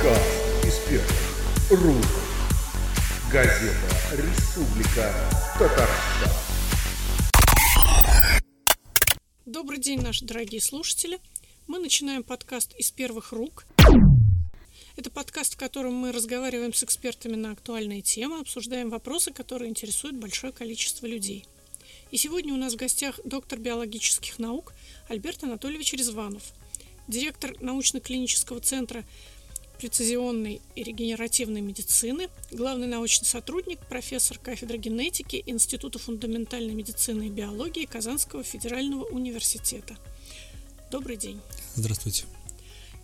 Подкаст из рук. Газета «Республика Татарстан». Добрый день, наши дорогие слушатели. Мы начинаем подкаст из первых рук. Это подкаст, в котором мы разговариваем с экспертами на актуальные темы, обсуждаем вопросы, которые интересуют большое количество людей. И сегодня у нас в гостях доктор биологических наук Альберт Анатольевич Резванов, директор научно-клинического центра прецизионной и регенеративной медицины, главный научный сотрудник, профессор кафедры генетики Института фундаментальной медицины и биологии Казанского федерального университета. Добрый день. Здравствуйте.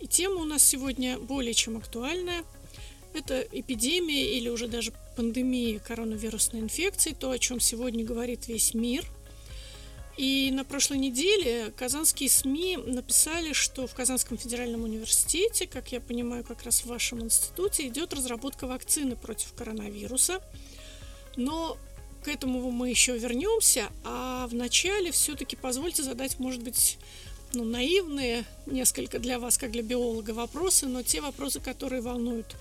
И тема у нас сегодня более чем актуальная. Это эпидемия или уже даже пандемия коронавирусной инфекции, то, о чем сегодня говорит весь мир – и на прошлой неделе казанские СМИ написали, что в Казанском федеральном университете, как я понимаю, как раз в вашем институте, идет разработка вакцины против коронавируса. Но к этому мы еще вернемся, а вначале все-таки позвольте задать, может быть, ну, наивные несколько для вас, как для биолога, вопросы, но те вопросы, которые волнуют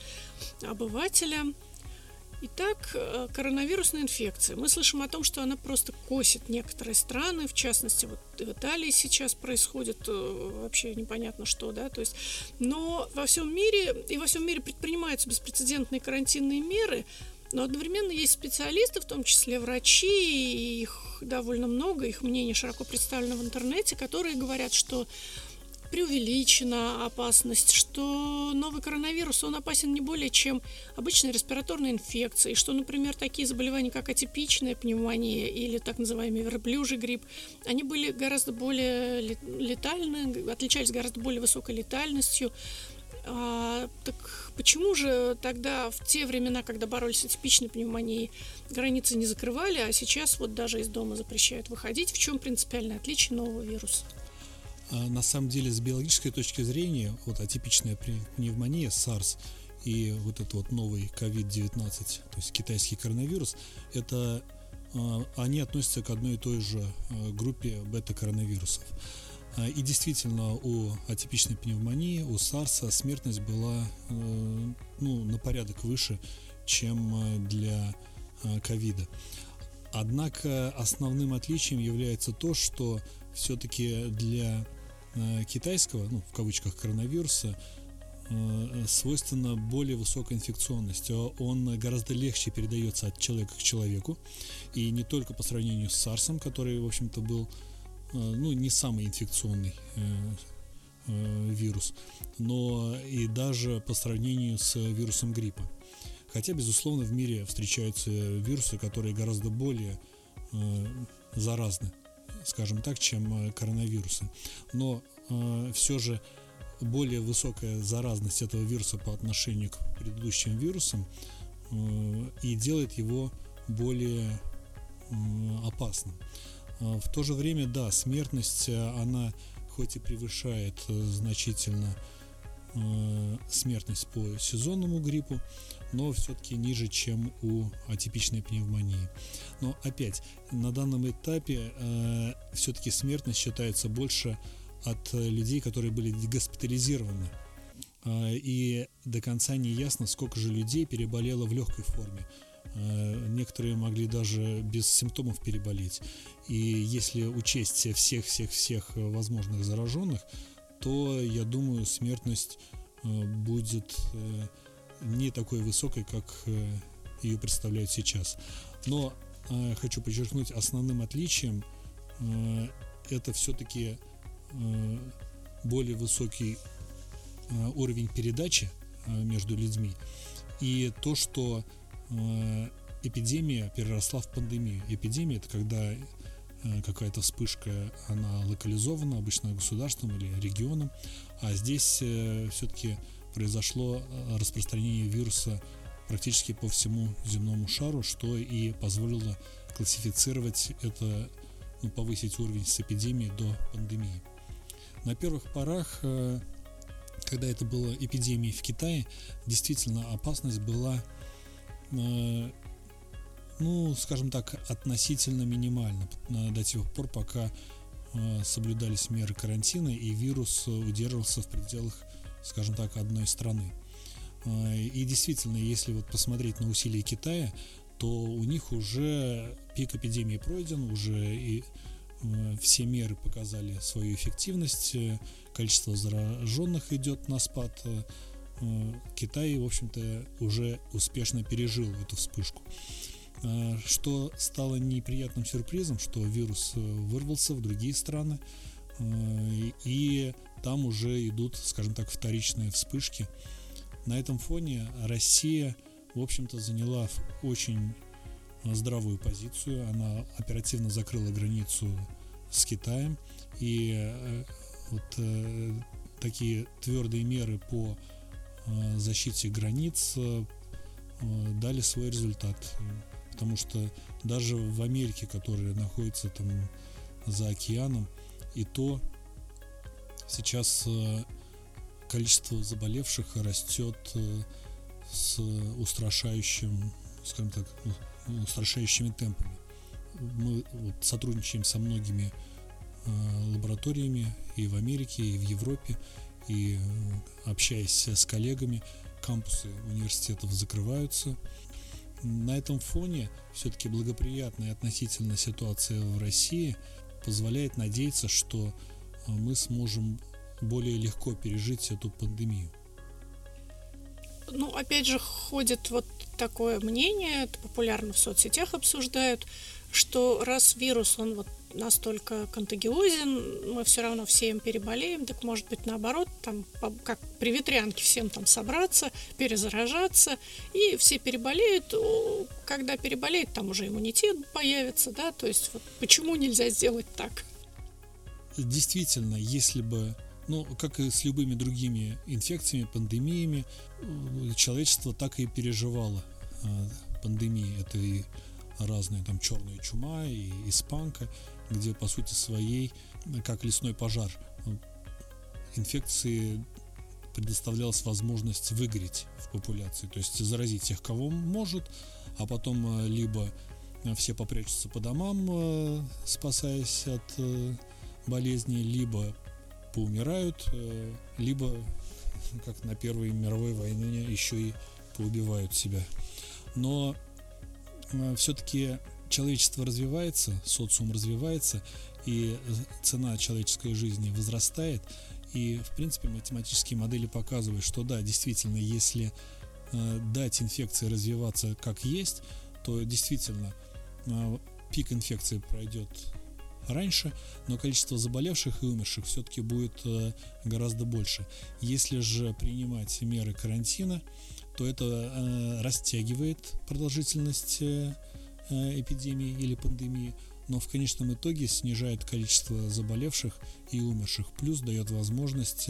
обывателя. Итак, э, коронавирусная инфекция. Мы слышим о том, что она просто косит некоторые страны, в частности, вот в Италии сейчас происходит э, вообще непонятно что, да, то есть, но во всем мире, и во всем мире предпринимаются беспрецедентные карантинные меры, но одновременно есть специалисты, в том числе врачи, и их довольно много, их мнение широко представлено в интернете, которые говорят, что преувеличена опасность, что новый коронавирус, он опасен не более чем обычная респираторная инфекция, и что, например, такие заболевания, как атипичная пневмония или так называемый верблюжий грипп, они были гораздо более летальны, отличались гораздо более высокой летальностью. А, так почему же тогда в те времена, когда боролись с атипичной пневмонией, границы не закрывали, а сейчас вот даже из дома запрещают выходить? В чем принципиальное отличие нового вируса? А на самом деле, с биологической точки зрения, вот атипичная пневмония, SARS и вот этот вот новый COVID-19, то есть китайский коронавирус, это а, они относятся к одной и той же а, группе бета-коронавирусов. И действительно, у атипичной пневмонии, у SARS смертность была ну, на порядок выше, чем для ковида. Однако основным отличием является то, что все-таки для Э, китайского, ну, в кавычках, коронавируса э, свойственна более высокая инфекционность. Он гораздо легче передается от человека к человеку. И не только по сравнению с SARS, который, в общем-то, был э, ну, не самый инфекционный вирус, но и даже по сравнению с вирусом гриппа. Хотя, безусловно, в мире встречаются вирусы, которые гораздо более заразны скажем так, чем э, коронавирусы. Но э, все же более высокая заразность этого вируса по отношению к предыдущим вирусам э, и делает его более э, опасным. Э, в то же время, да, смертность, э, она хоть и превышает значительно смертность по сезонному гриппу, но все-таки ниже, чем у атипичной пневмонии. Но опять, на данном этапе э, все-таки смертность считается больше от людей, которые были госпитализированы. Э, и до конца не ясно, сколько же людей переболело в легкой форме. Э, некоторые могли даже без симптомов переболеть. И если учесть всех-всех-всех возможных зараженных, то, я думаю, смертность э, будет э, не такой высокой, как э, ее представляют сейчас. Но хочу подчеркнуть, основным отличием это все-таки более высокий уровень передачи между людьми и то, что эпидемия переросла в пандемию. Эпидемия это когда какая-то вспышка, она локализована обычно государством или регионом, а здесь все-таки произошло э, распространение вируса практически по всему земному шару, что и позволило классифицировать это, ну, повысить уровень с эпидемии до пандемии. На первых порах, э, когда это было эпидемией в Китае, действительно опасность была, э, ну, скажем так, относительно минимальна до тех пор, пока соблюдались меры карантина и вирус удерживался в пределах скажем так, одной страны. И действительно, если вот посмотреть на усилия Китая, то у них уже пик эпидемии пройден, уже и все меры показали свою эффективность, количество зараженных идет на спад. Китай, в общем-то, уже успешно пережил эту вспышку. Что стало неприятным сюрпризом, что вирус э, вырвался в другие страны, и там уже идут, скажем так, вторичные вспышки. На этом фоне Россия, в общем-то, заняла очень здравую позицию. Она оперативно закрыла границу с Китаем. И э, вот э, такие твердые меры по э, защите границ дали свой результат. Потому что даже в Америке, которая находится там за океаном, и то сейчас количество заболевших растет с устрашающим, скажем так, устрашающими темпами. Мы вот сотрудничаем со многими э, лабораториями и в Америке, и в Европе, и э, общаясь с коллегами, кампусы университетов закрываются. На этом фоне все-таки благоприятная относительно ситуация в России позволяет надеяться, что э, мы сможем более легко пережить эту пандемию. Ну, опять же, ходит вот такое мнение, это популярно в соцсетях обсуждают, что раз вирус, он вот настолько контагиозен, мы все равно все им переболеем, так может быть наоборот, там как при ветрянке всем там собраться, перезаражаться, и все переболеют, когда переболеют, там уже иммунитет появится, да, то есть вот почему нельзя сделать так? Действительно, если бы ну, как и с любыми другими инфекциями, пандемиями, э, человечество так и переживало э, пандемии. Это и разные там черная чума, и испанка, где по сути своей, как лесной пожар, инфекции предоставлялась возможность выгореть в популяции, то есть заразить тех, кого может, а потом э, либо все попрячутся по домам, спасаясь от болезни, либо поумирают, э, либо, как на Первой мировой войне, еще и поубивают себя. Но э, все-таки человечество развивается, социум развивается, и цена человеческой жизни возрастает. И, в принципе, математические модели показывают, что да, действительно, если э, дать инфекции развиваться как есть, то действительно пик инфекции пройдет раньше, но количество заболевших и умерших все-таки будет э, гораздо больше. Если же принимать меры карантина, то это э, растягивает продолжительность э, эпидемии или пандемии, но в конечном итоге снижает количество заболевших и умерших, плюс дает возможность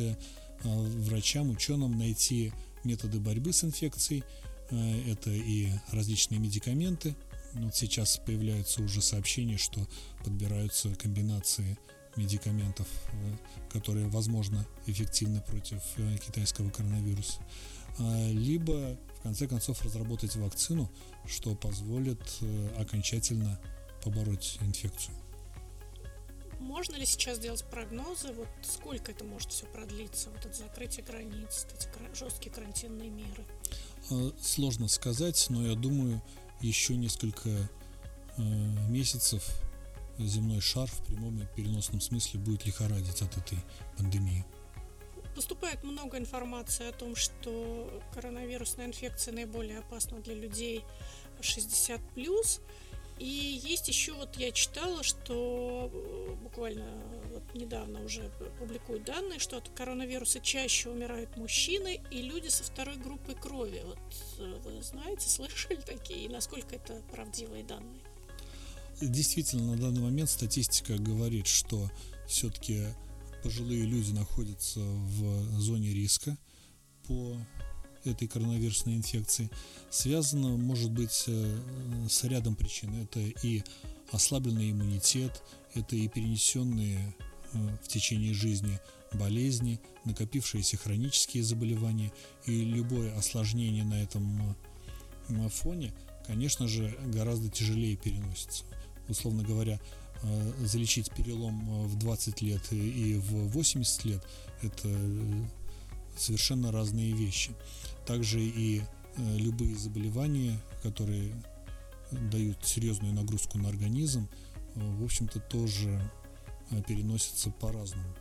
врачам, ученым найти методы борьбы с инфекцией, это и различные медикаменты, вот сейчас появляются уже сообщения, что подбираются комбинации медикаментов, э, которые, возможно, эффективны против э, китайского коронавируса. А, либо, конце концов, разработать вакцину, что позволит э, окончательно побороть инфекцию. Можно ли сейчас делать прогнозы, вот сколько это может все продлиться, вот это закрытие границ, эти жесткие карантинные меры? А, сложно сказать, но я думаю, еще несколько э, месяцев земной шар в прямом и переносном смысле будет лихорадить от этой пандемии. Поступает много информации о том, что коронавирусная инфекция наиболее опасна для людей 60 плюс. И есть еще, вот я читала, что э, буквально вот недавно уже публикуют данные, что от коронавируса чаще умирают мужчины и люди со второй группой крови. Вот э, вы знаете, слышали такие, и насколько это правдивые данные? Действительно, на данный момент статистика говорит, что все-таки пожилые люди находятся в зоне риска по этой коронавирусной инфекции связано, может быть, э, с рядом причин. Это и ослабленный иммунитет, это и перенесенные э, в течение жизни болезни, накопившиеся хронические заболевания и любое осложнение на этом э, фоне, конечно же, гораздо тяжелее переносится. Условно говоря, залечить перелом в 20 лет и в 80 лет – это совершенно разные вещи. Также и э, любые заболевания, которые дают серьезную нагрузку на организм, э, в общем-то тоже э, переносятся по-разному.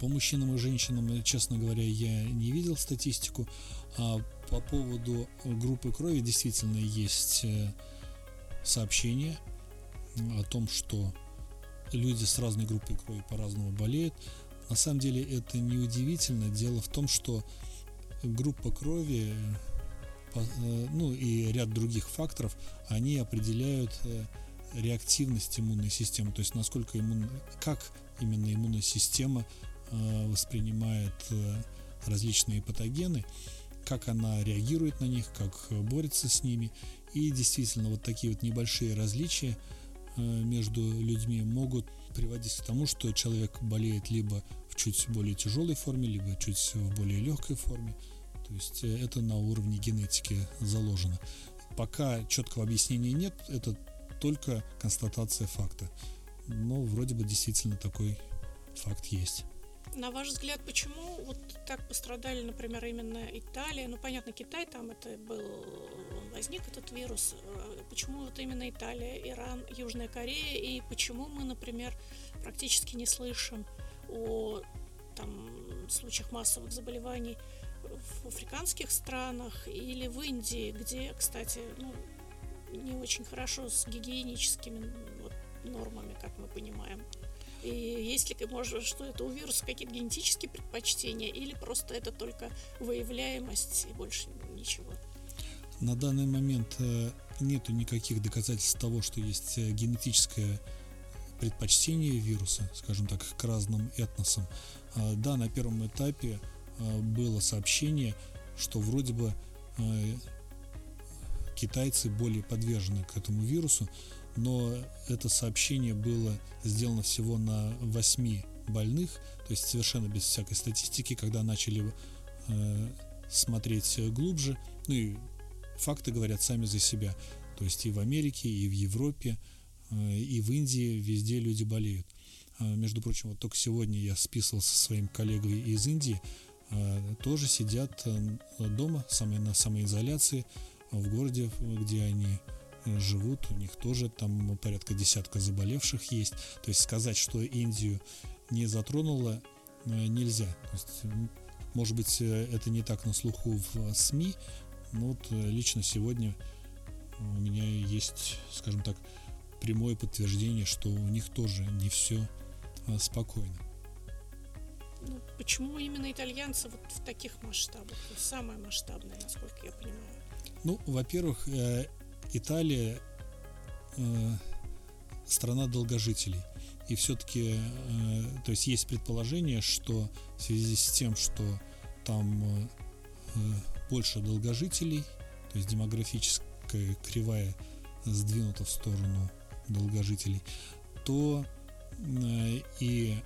По мужчинам и женщинам, честно говоря, я не видел статистику, а по поводу группы крови действительно есть сообщения о том, что люди с разной группой крови по-разному болеют. На самом деле это не удивительно. Дело в том, что группа крови э, ну и ряд других факторов, они определяют э, реактивность иммунной системы, то есть насколько иммун, как именно иммунная система э, воспринимает различные патогены, как она реагирует на них, как борется с ними. И действительно, вот такие вот небольшие различия между людьми могут приводить к тому, что человек болеет либо в чуть более тяжелой форме, либо чуть в более легкой форме. То есть э, это на уровне генетики заложено. Пока четкого объяснения нет, это только констатация факта. Но вроде бы действительно такой факт есть. На ваш взгляд, почему вот так пострадали, например, именно Италия? Ну, понятно, Китай там это был, возник этот вирус. Э, почему вот именно Италия, Иран, Южная Корея? И почему мы, например, практически не слышим о там, случаях массовых заболеваний в африканских странах или в Индии, где, кстати, ну, не очень хорошо с гигиеническими вот, нормами, как мы понимаем. И есть ли, может, что это у вируса какие-то генетические предпочтения, или просто это только выявляемость и больше ничего? На данный момент э, нету никаких доказательств того, что есть э, генетическое предпочтение вируса, скажем так, к разным этносам. А, да, на первом этапе а, было сообщение, что вроде бы а, китайцы более подвержены к этому вирусу, но это сообщение было сделано всего на 8 больных, то есть совершенно без всякой статистики, когда начали э, смотреть глубже, ну и факты говорят сами за себя, то есть и в Америке, и в Европе, э, и в Индии везде люди болеют. Э, между прочим, вот только сегодня я списывался со своим коллегой из Индии, э, тоже сидят э, дома на самоизоляции в городе, где они живут, у них тоже там порядка десятка заболевших есть. То есть сказать, что Индию не затронуло, нельзя. То есть, может быть, это не так на слуху в СМИ, но вот лично сегодня у меня есть, скажем так, прямое подтверждение, что у них тоже не все Э, спокойно. Ну, почему именно итальянцы вот в таких масштабах? Самое масштабное, насколько я понимаю. Ну, во-первых, э, Италия э, страна долгожителей. И все-таки, то есть есть предположение, что в связи с тем, что там больше долгожителей, то есть демографическая кривая сдвинута в сторону долгожителей, то Э, и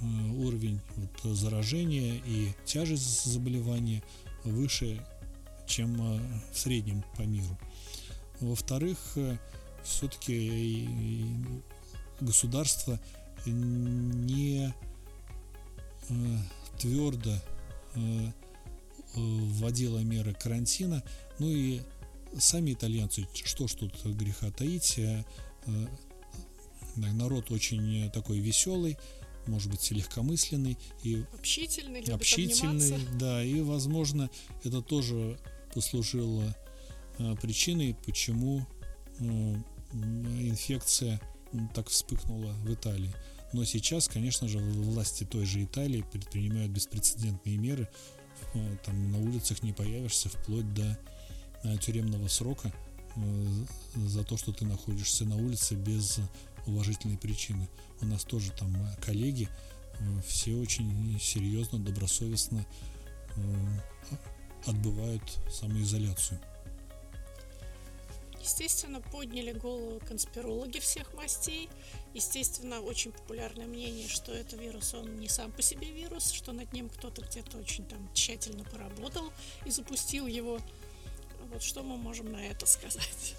э, уровень вот заражения и тяжесть заболевания выше, чем э, в среднем по миру. Во-вторых, все-таки государство не твердо вводило меры карантина, ну и сами итальянцы, что ж тут греха таить, народ очень такой веселый, может быть, легкомысленный и общительный, общительный, да, и, возможно, это тоже послужило э, причиной, почему э, инфекция так вспыхнула в Италии. Но сейчас, конечно же, власти той же Италии предпринимают беспрецедентные меры. Э, там на улицах не появишься вплоть до тюремного срока за то, что ты находишься на улице без уважительные причины. У нас тоже там э, коллеги, э, все очень серьезно, добросовестно э, отбывают самоизоляцию. Естественно, подняли голову конспирологи всех мастей. Естественно, очень популярное мнение, что это вирус, он не сам по себе вирус, что над ним кто-то где-то очень там тщательно поработал и запустил его. Вот что мы можем на это сказать?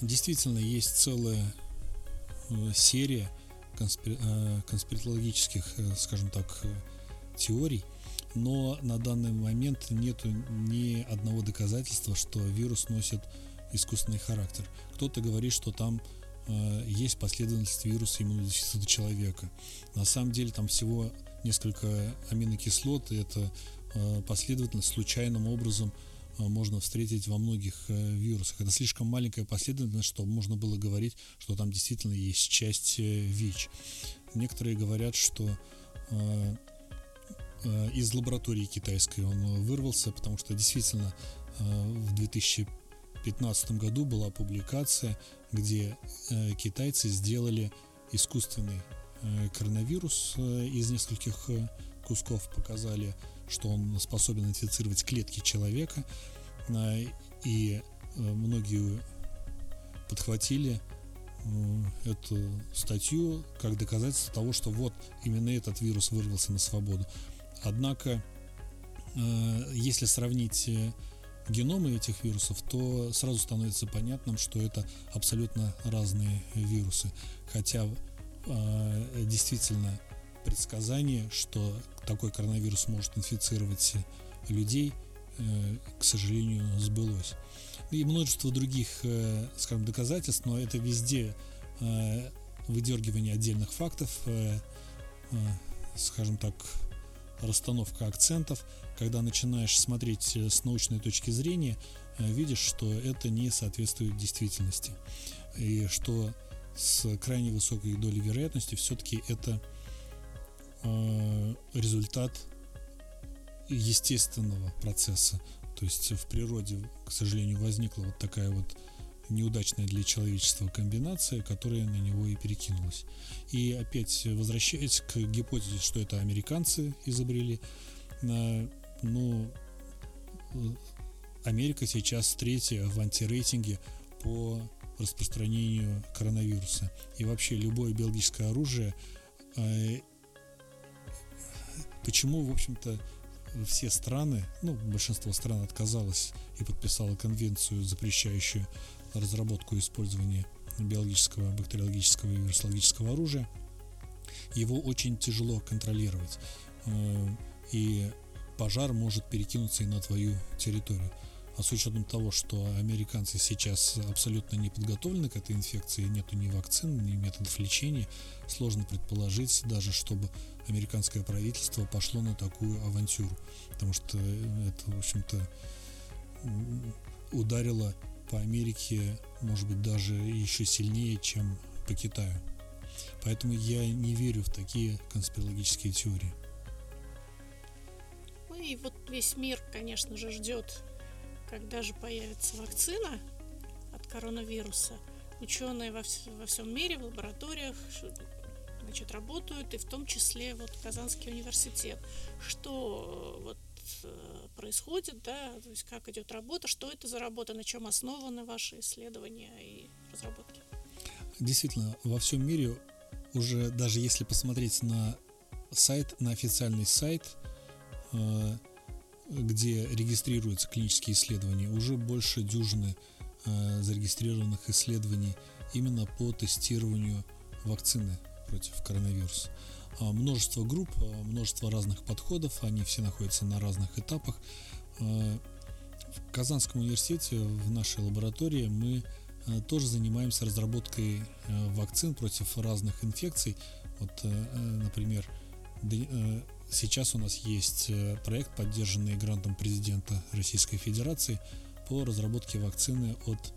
Действительно, есть целая Э, серия. Э, конспирологических, э, скажем так, теорий но на данный момент нет ни одного доказательства, что вирус носит искусственный характер. Кто-то говорит, что там э, есть последовательность вируса иммунодефицита человека. На самом деле там всего несколько аминокислот, и это э, последовательность случайным образом э, можно встретить во многих э, вирусах. Это слишком маленькая последовательность, чтобы можно было говорить, что там действительно есть часть э, ВИЧ. Некоторые говорят, что э, э, из лаборатории китайской он вырвался, потому что действительно э, в 2015 году была публикация, где э, китайцы сделали искусственный э, коронавирус э, из нескольких кусков, показали, что он способен инфицировать клетки человека, и многие подхватили эту статью как доказательство того, что вот именно этот вирус вырвался на свободу. Однако, если сравнить геномы этих вирусов, то сразу становится понятным, что это абсолютно разные вирусы. Хотя э, действительно предсказание, что такой коронавирус может инфицировать людей, к сожалению, сбылось и множество других, э, скажем, доказательств, но это везде э, выдергивание отдельных фактов, э, скажем так, расстановка акцентов, когда начинаешь смотреть с научной точки зрения, видишь, что это не соответствует действительности. И что с крайне высокой долей вероятности все-таки это результат естественного процесса, то есть в природе, к сожалению, возникла вот такая вот неудачная для человечества комбинация, которая на него и перекинулась. И опять возвращаясь к гипотезе, что это американцы изобрели, ну, Америка сейчас третья в антирейтинге по распространению коронавируса. И вообще любое биологическое оружие, э, почему, в общем-то, все страны, ну, большинство стран отказалось и подписало конвенцию, запрещающую разработку и использование биологического, бактериологического и вирусологического оружия. Его очень тяжело контролировать. Э, и пожар может перекинуться и на твою территорию. А с учетом того, что американцы сейчас абсолютно не подготовлены к этой инфекции, нету ни вакцин, ни методов лечения, сложно предположить даже, чтобы американское правительство пошло на такую авантюру. Потому что это, в общем-то, ударило по Америке, может быть, даже еще сильнее, чем по Китаю. Поэтому я не верю в такие конспирологические теории. Ну и вот весь мир, конечно же, ждет когда же появится вакцина от коронавируса, ученые во, вс- во всем мире в лабораториях значит, работают, и в том числе вот Казанский университет. Что вот э, происходит, да, то есть как идет работа, что это за работа, на чем основаны ваши исследования и разработки? Действительно, во всем мире уже даже если посмотреть на сайт, на официальный сайт э, где регистрируются клинические исследования, уже больше дюжины э, зарегистрированных исследований именно по тестированию вакцины против коронавируса. А множество групп, а, множество разных подходов, они все находятся на разных этапах. Э, в Казанском университете, в нашей лаборатории, мы э, тоже занимаемся разработкой э, вакцин против разных инфекций. Вот, например, Сейчас у нас есть э, проект, поддержанный грантом президента Российской Федерации по разработке вакцины от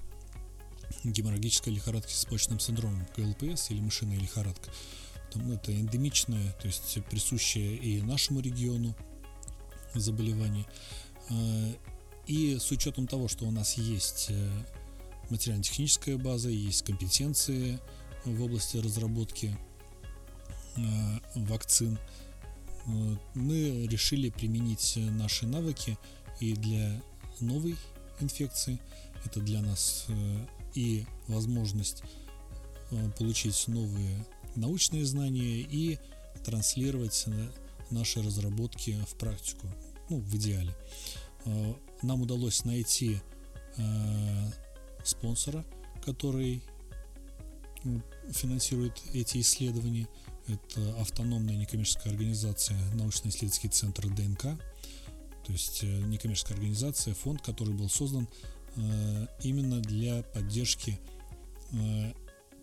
геморрагической лихорадки с почным синдромом, ГЛПС или мышиная лихорадка. Это эндемичное, то есть присущее и нашему региону заболевание. Э, и с учетом того, что у нас есть э, материально-техническая база, есть компетенции в области разработки вакцин, мы решили применить наши навыки и для новой инфекции. Это для нас э, и возможность э, получить новые научные знания и транслировать э, наши разработки в практику, ну, в идеале. Нам удалось найти спонсора, который финансирует эти исследования. Это автономная некоммерческая организация, научно-исследовательский центр ДНК. То есть э, некоммерческая организация, фонд, который был создан э, именно для поддержки э,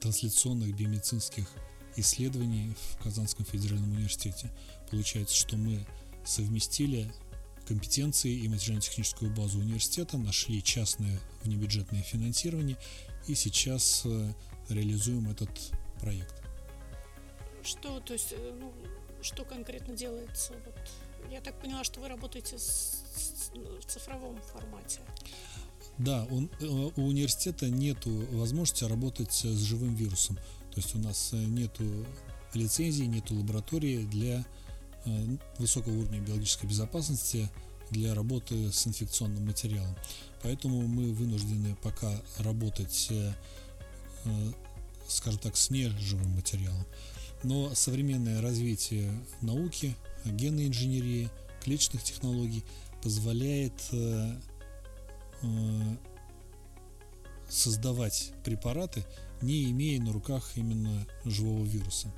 трансляционных биомедицинских исследований в Казанском федеральном университете. Получается, что мы совместили компетенции и материально-техническую базу университета, нашли частное внебюджетное финансирование и сейчас реализуем этот проект. Что, то есть, э, ну, что конкретно делается? Вот, я так поняла, что вы работаете с, с, ну, в цифровом формате. Да, он, э, у университета нет возможности работать с живым вирусом. То есть у нас нет лицензии, нет лаборатории для высокого уровня биологической безопасности для работы с инфекционным материалом. Поэтому мы вынуждены пока работать, э, э, скажем так, с неживым материалом. Но современное развитие науки, генной инженерии, клеточных технологий позволяет э, создавать препараты, не имея на руках именно живого вируса.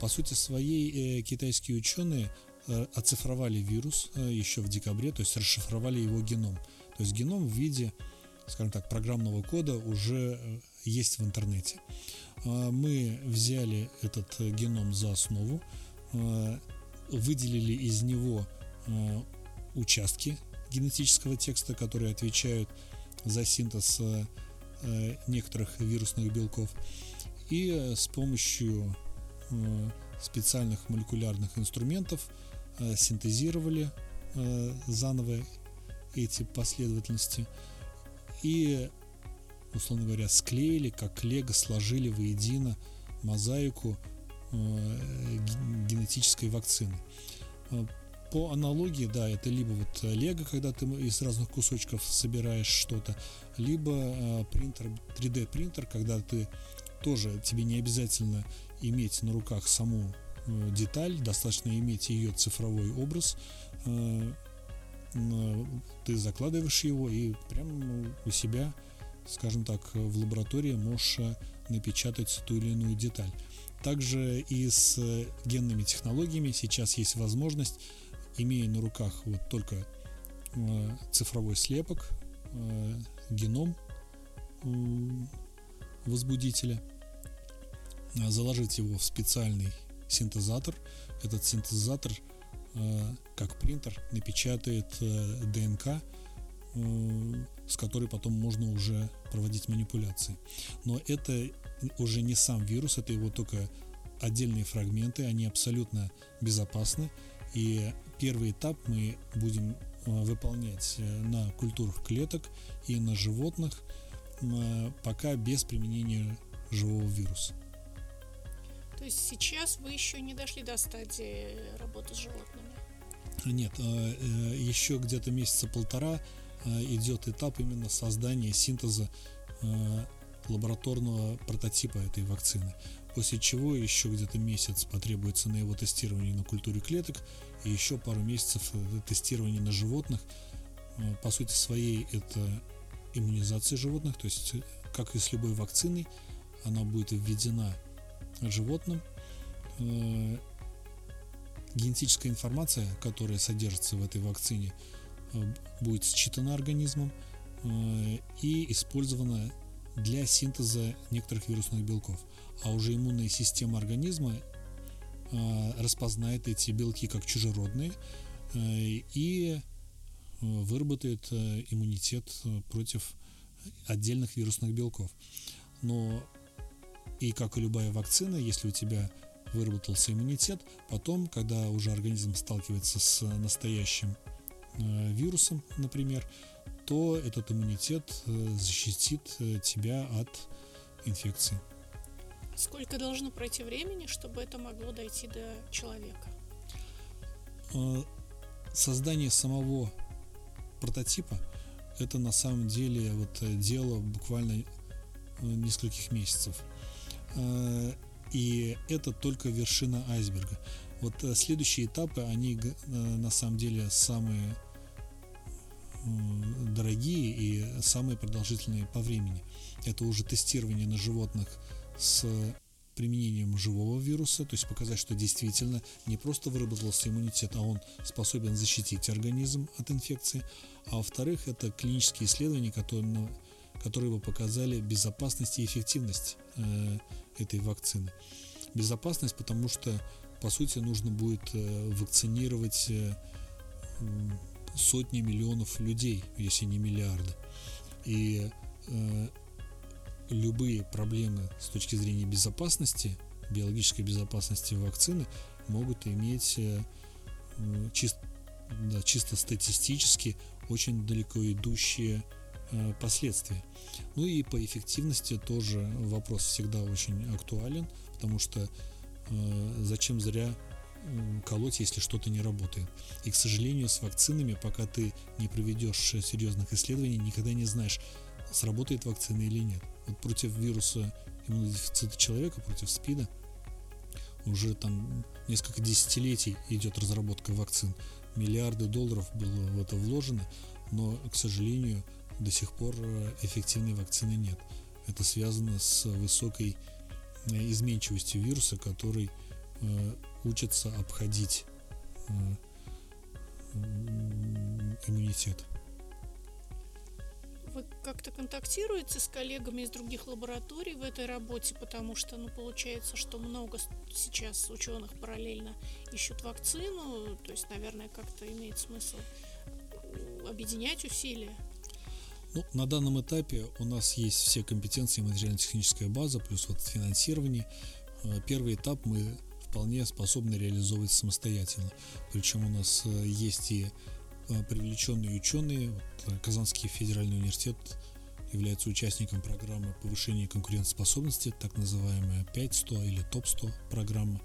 По сути своей китайские ученые оцифровали вирус еще в декабре, то есть расшифровали его геном. То есть геном в виде, скажем так, программного кода уже э, есть в интернете. А, мы взяли этот э, геном за основу, э, выделили из него участки генетического текста, которые отвечают за синтез некоторых вирусных белков. И с помощью специальных молекулярных инструментов синтезировали заново эти последовательности и, условно говоря, склеили, как лего, сложили воедино мозаику э, генетической вакцины. Э, по аналогии, да, это либо вот лего, когда ты из разных кусочков собираешь что-то, либо э, принтер, 3D принтер, когда ты тоже тебе не обязательно иметь на руках саму деталь, достаточно иметь ее цифровой образ, ты закладываешь его и прямо у себя, скажем так, в лаборатории можешь э, напечатать ту или иную деталь. Также и с генными технологиями сейчас есть возможность, имея на руках вот только э, цифровой слепок, э, геном возбудителя, заложить его в специальный синтезатор. Этот синтезатор – Э, как принтер напечатает э, ДНК, э, с которой потом можно уже проводить манипуляции. Но это уже не сам вирус, это его только отдельные фрагменты, они абсолютно безопасны. И первый этап мы будем выполнять на культурах клеток и на животных, пока без применения живого вируса. То есть сейчас вы еще не дошли до стадии работы с животными? Нет, э, еще где-то месяца полтора идет этап именно создания синтеза а, лабораторного прототипа этой вакцины. После чего еще где-то месяц потребуется на его тестирование на культуре клеток и еще пару месяцев э, тестирования на животных. По сути своей это иммунизация животных, то есть э, как и с любой вакциной, она будет введена животным. Э, генетическая информация, которая содержится в этой вакцине, э, будет считана организмом э, и использована для синтеза некоторых вирусных белков. А уже иммунная система организма распознает эти белки как чужеродные и выработает иммунитет против отдельных вирусных белков. Но и как и любая вакцина, если у тебя выработался иммунитет, потом, когда уже организм сталкивается с настоящим э, вирусом, например, то этот иммунитет э, защитит э, тебя от инфекции. Сколько должно пройти времени, чтобы это могло дойти до человека? Создание самого прототипа это на самом деле вот дело буквально нескольких месяцев. Э, и это только вершина айсберга. Вот э, следующие этапы, они э, на самом деле самые дорогие и самые продолжительные по времени. Это уже тестирование на животных с применением живого вируса, то есть показать, что действительно не просто выработался иммунитет, а он способен защитить организм от инфекции. А во-вторых, это клинические исследования, которые, которые бы показали безопасность и эффективность э, этой вакцины. Безопасность, потому что, по сути, нужно будет э, вакцинировать э, сотни миллионов людей, если не миллиарды. И э, любые проблемы с точки зрения безопасности, биологической безопасности вакцины могут иметь э, чисто, да, чисто статистически очень далеко идущие э, последствия. Ну и по эффективности тоже вопрос всегда очень актуален, потому что зачем зря колоть, если что-то не работает. И, к сожалению, с вакцинами, пока ты не проведешь серьезных исследований, никогда не знаешь, сработает вакцина или нет. Вот против вируса иммунодефицита человека, против СПИДа, уже там несколько десятилетий идет разработка вакцин. Миллиарды долларов было в это вложено, но, к сожалению, до сих пор э, эффективной вакцины нет. Это связано с высокой э, изменчивостью вируса, который э, учится обходить э, иммунитет. Вы как-то контактируете с коллегами из других лабораторий в этой работе, потому что, ну, получается, что много сейчас ученых параллельно ищут вакцину, то есть, наверное, как-то имеет смысл объединять усилия. Ну, на данном этапе у нас есть все компетенции материально-техническая база, плюс вот финансирование. Э, первый этап мы вполне способны реализовывать самостоятельно. Причем у нас э, есть и Э, привлеченные ученые. Казанский федеральный университет является участником программы повышения конкурентоспособности, так называемая 5-100 или топ-100 программа.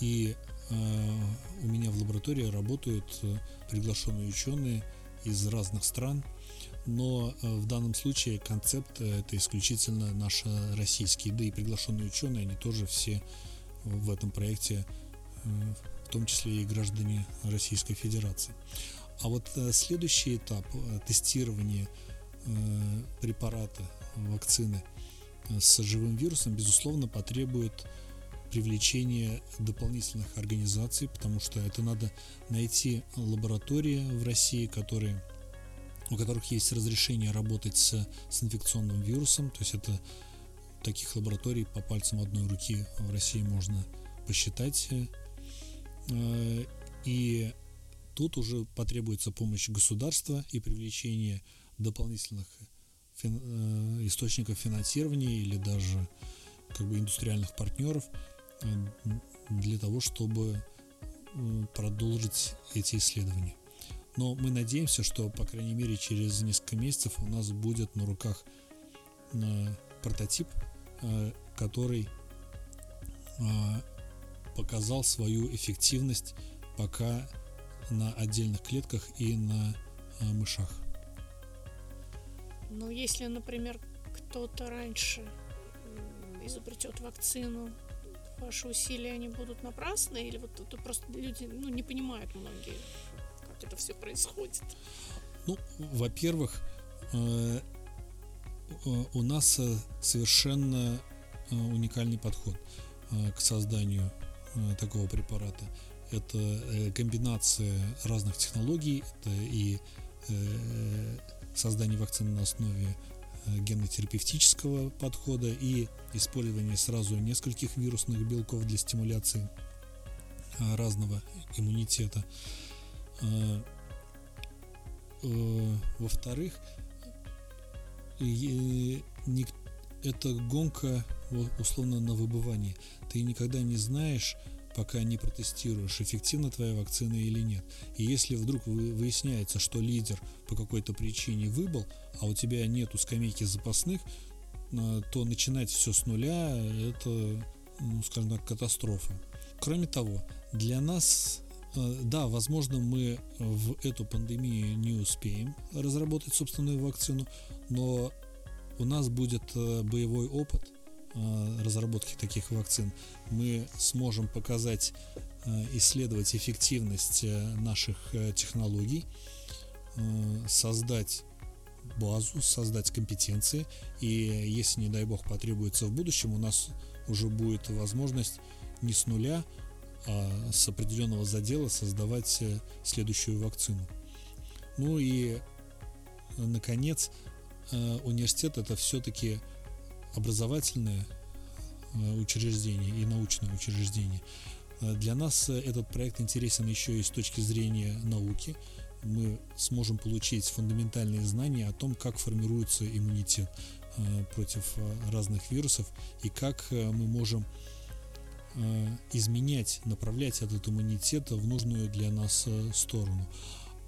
И у меня в лаборатории работают приглашенные ученые из разных стран, но в данном случае концепт это исключительно наш российский, да и приглашенные ученые, они тоже все в этом проекте в том числе и граждане Российской Федерации. А вот э, следующий этап э, тестирования э, препарата, вакцины с живым вирусом, безусловно, потребует привлечения дополнительных организаций, потому что это надо найти лаборатории в России, которые, у которых есть разрешение работать с, с инфекционным вирусом, то есть это таких лабораторий по пальцам одной руки в России можно посчитать. Э, и тут уже потребуется помощь государства и привлечение дополнительных э, источников финансирования или даже как бы индустриальных партнеров для того, чтобы продолжить эти исследования. Но мы надеемся, что, по крайней мере, через несколько месяцев у нас будет на руках прототип, который показал свою эффективность пока на отдельных клетках и на э, мышах. Ну, если, например, кто-то раньше изобретет вакцину, ваши усилия они будут напрасны, или вот это просто люди ну, не понимают многие, как это все происходит? Ну, во-первых, э, э, у нас совершенно уникальный подход к созданию Э, такого препарата. Это э, комбинация разных технологий, это и э, создание вакцины на основе генотерапевтического подхода и использование сразу нескольких вирусных белков для стимуляции разного иммунитета. Во-вторых, это гонка условно на выбывание. Ты никогда не знаешь, пока не протестируешь, эффективна твоя вакцина или нет. И если вдруг выясняется, что лидер по какой-то причине выбыл, а у тебя нету скамейки запасных, э, то начинать все с нуля – это, ну, скажем так, катастрофа. Кроме того, для нас э, да, возможно, мы в эту пандемию не успеем разработать собственную вакцину, но у нас будет э, боевой опыт э, разработки таких вакцин. Мы сможем показать, э, исследовать эффективность наших технологий, создать базу, создать компетенции, и если, не дай бог, потребуется в будущем, у нас уже будет возможность не с нуля, а с определенного задела создавать э, следующую вакцину. Ну и, наконец, э, университет это все-таки образовательное э, учреждение и научное учреждение. Для нас этот проект интересен еще и с точки зрения науки. Мы сможем получить фундаментальные знания о том, как формируется иммунитет против разных вирусов и как мы можем Э, изменять, направлять этот иммунитет в нужную для нас э, сторону.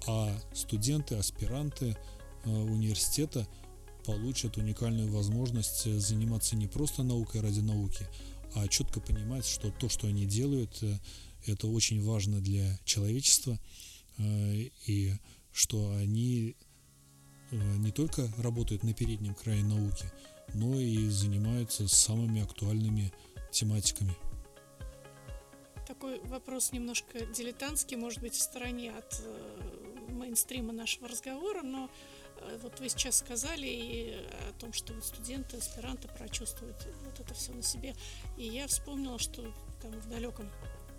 А студенты, аспиранты э, университета получат уникальную возможность заниматься не просто наукой ради науки, а четко понимать, что то, что они делают, это очень важно для человечества, и что они не только работают на переднем крае науки, но и занимаются самыми актуальными тематиками. Такой вопрос немножко дилетантский, может быть, в стороне от э, мейнстрима нашего разговора, но э, вот вы сейчас сказали и о том, что вот студенты, аспиранты прочувствуют вот это все на себе. И я вспомнила, что там в далеком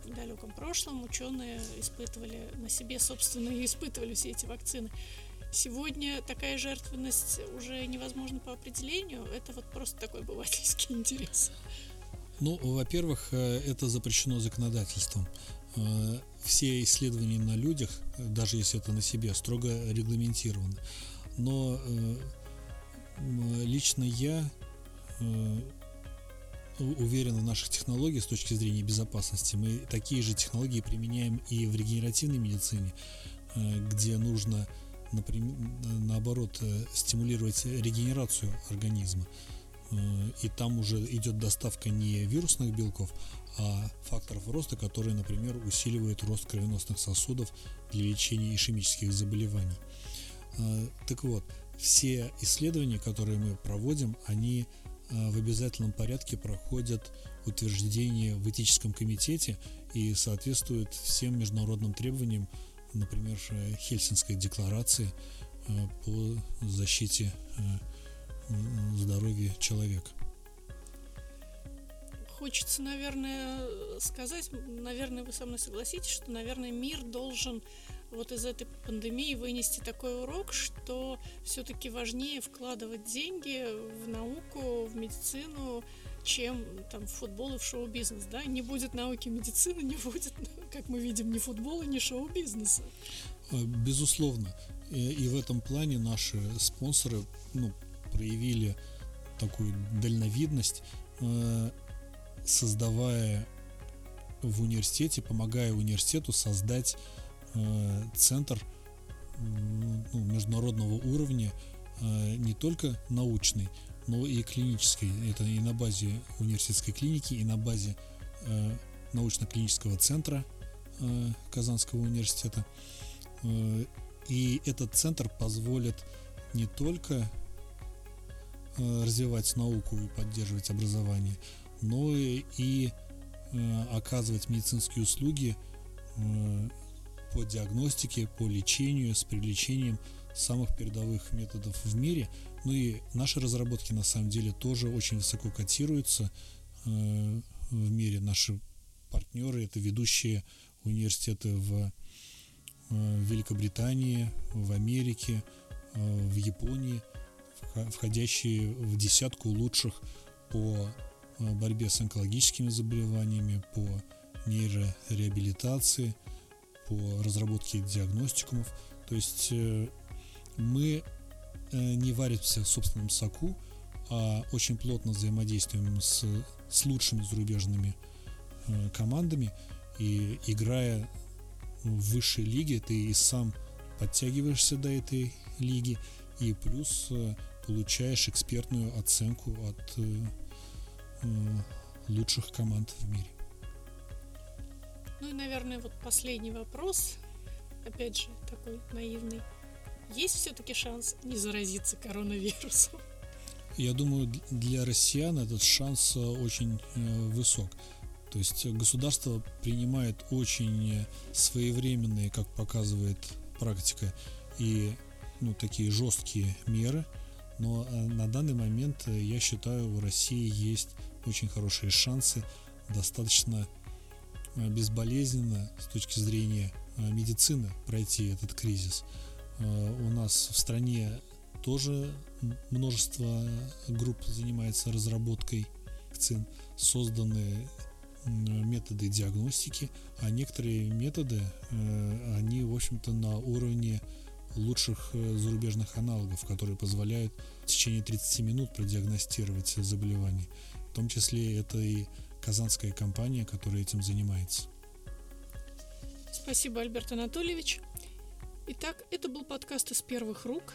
в далеком прошлом ученые испытывали на себе, собственно, и испытывали все эти вакцины. Сегодня такая жертвенность уже невозможна по определению. Это вот просто такой обывательский интерес. Ну, во-первых, э, это запрещено законодательством. Э, все исследования на людях, даже если это на себе, строго регламентированы. Но э, лично я уверен в наших технологиях с точки зрения безопасности. Мы такие же технологии применяем и в регенеративной медицине, где нужно, например, наоборот, стимулировать регенерацию организма. Э, и там уже идет доставка не вирусных белков, а факторов роста, которые, например, усиливают рост кровеносных сосудов для лечения ишемических заболеваний. Э, так вот, все исследования, которые мы проводим, они э, в обязательном порядке проходят утверждение в этическом комитете и соответствуют всем международным требованиям, например, Хельсинской декларации по защите здоровье человека. Хочется, наверное, сказать, наверное, вы со мной согласитесь, что, наверное, мир должен вот из этой пандемии вынести такой урок, что все-таки важнее вкладывать деньги в науку, в медицину, чем там в футбол и в шоу-бизнес, да? Не будет науки медицины, не будет, как мы видим, ни футбола, ни шоу-бизнеса. Безусловно. И в этом плане наши спонсоры ну, проявили такую дальновидность, э, создавая в университете, помогая университету создать центр ну, международного уровня, э, не только научный, но и клинический. Это и на базе университетской клиники, и на базе научно-клинического центра Казанского университета. И этот центр позволит не только Э, развивать науку и поддерживать образование, но и э, оказывать медицинские услуги э, по диагностике, по лечению, с привлечением самых передовых методов в мире. Ну и наши разработки на самом деле тоже очень высоко котируются в мире. Наши партнеры это ведущие университеты в Великобритании, в Америке, в Японии – входящие в десятку лучших по э, борьбе с онкологическими заболеваниями, по нейрореабилитации, по разработке диагностикумов. То есть э, мы э, не варимся в собственном соку, а очень плотно взаимодействуем с, с лучшими зарубежными командами и играя в высшей лиге, ты и сам подтягиваешься до этой лиги, и плюс получаешь экспертную оценку от э, э, лучших команд в мире. Ну и, наверное, вот последний вопрос, опять же, такой наивный. Есть все-таки шанс не заразиться коронавирусом? Я думаю, для россиян этот шанс э, очень э, высок. То есть государство принимает очень своевременные, как показывает практика, и ну, такие жесткие меры, но на данный момент я считаю, у России есть очень хорошие шансы достаточно безболезненно с точки зрения медицины пройти этот кризис. У нас в стране тоже множество групп занимается разработкой вакцин, созданы методы диагностики, а некоторые методы, э, они, в общем-то, на уровне лучших э, зарубежных аналогов, которые позволяют в течение 30 минут продиагностировать заболевание. В том числе это и казанская компания, которая этим занимается. Спасибо, Альберт Анатольевич. Итак, это был подкаст из первых рук.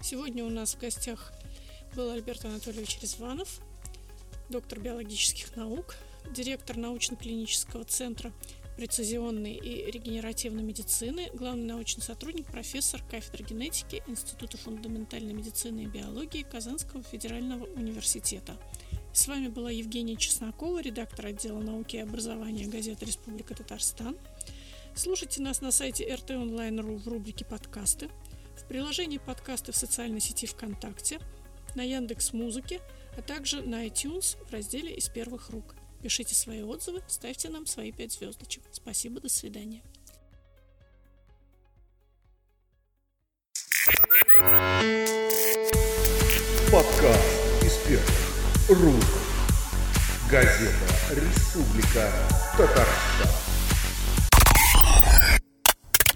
Сегодня у нас в гостях был Альберт Анатольевич Резванов, доктор биологических наук, директор научно-клинического центра прецизионной и регенеративной медицины, главный научный сотрудник, профессор кафедры генетики Института фундаментальной медицины и биологии Казанского федерального университета. С вами была Евгения Чеснокова, редактор отдела науки и образования газеты «Республика Татарстан». Слушайте нас на сайте RT Online.ru в рубрике «Подкасты», в приложении подкасты в социальной сети ВКонтакте, на Яндекс Музыке, а также на iTunes в разделе «Из первых рук». Пишите свои отзывы, ставьте нам свои пять звездочек. Спасибо, до свидания. Подкаст из первых рук. Газета «Республика Татарстан».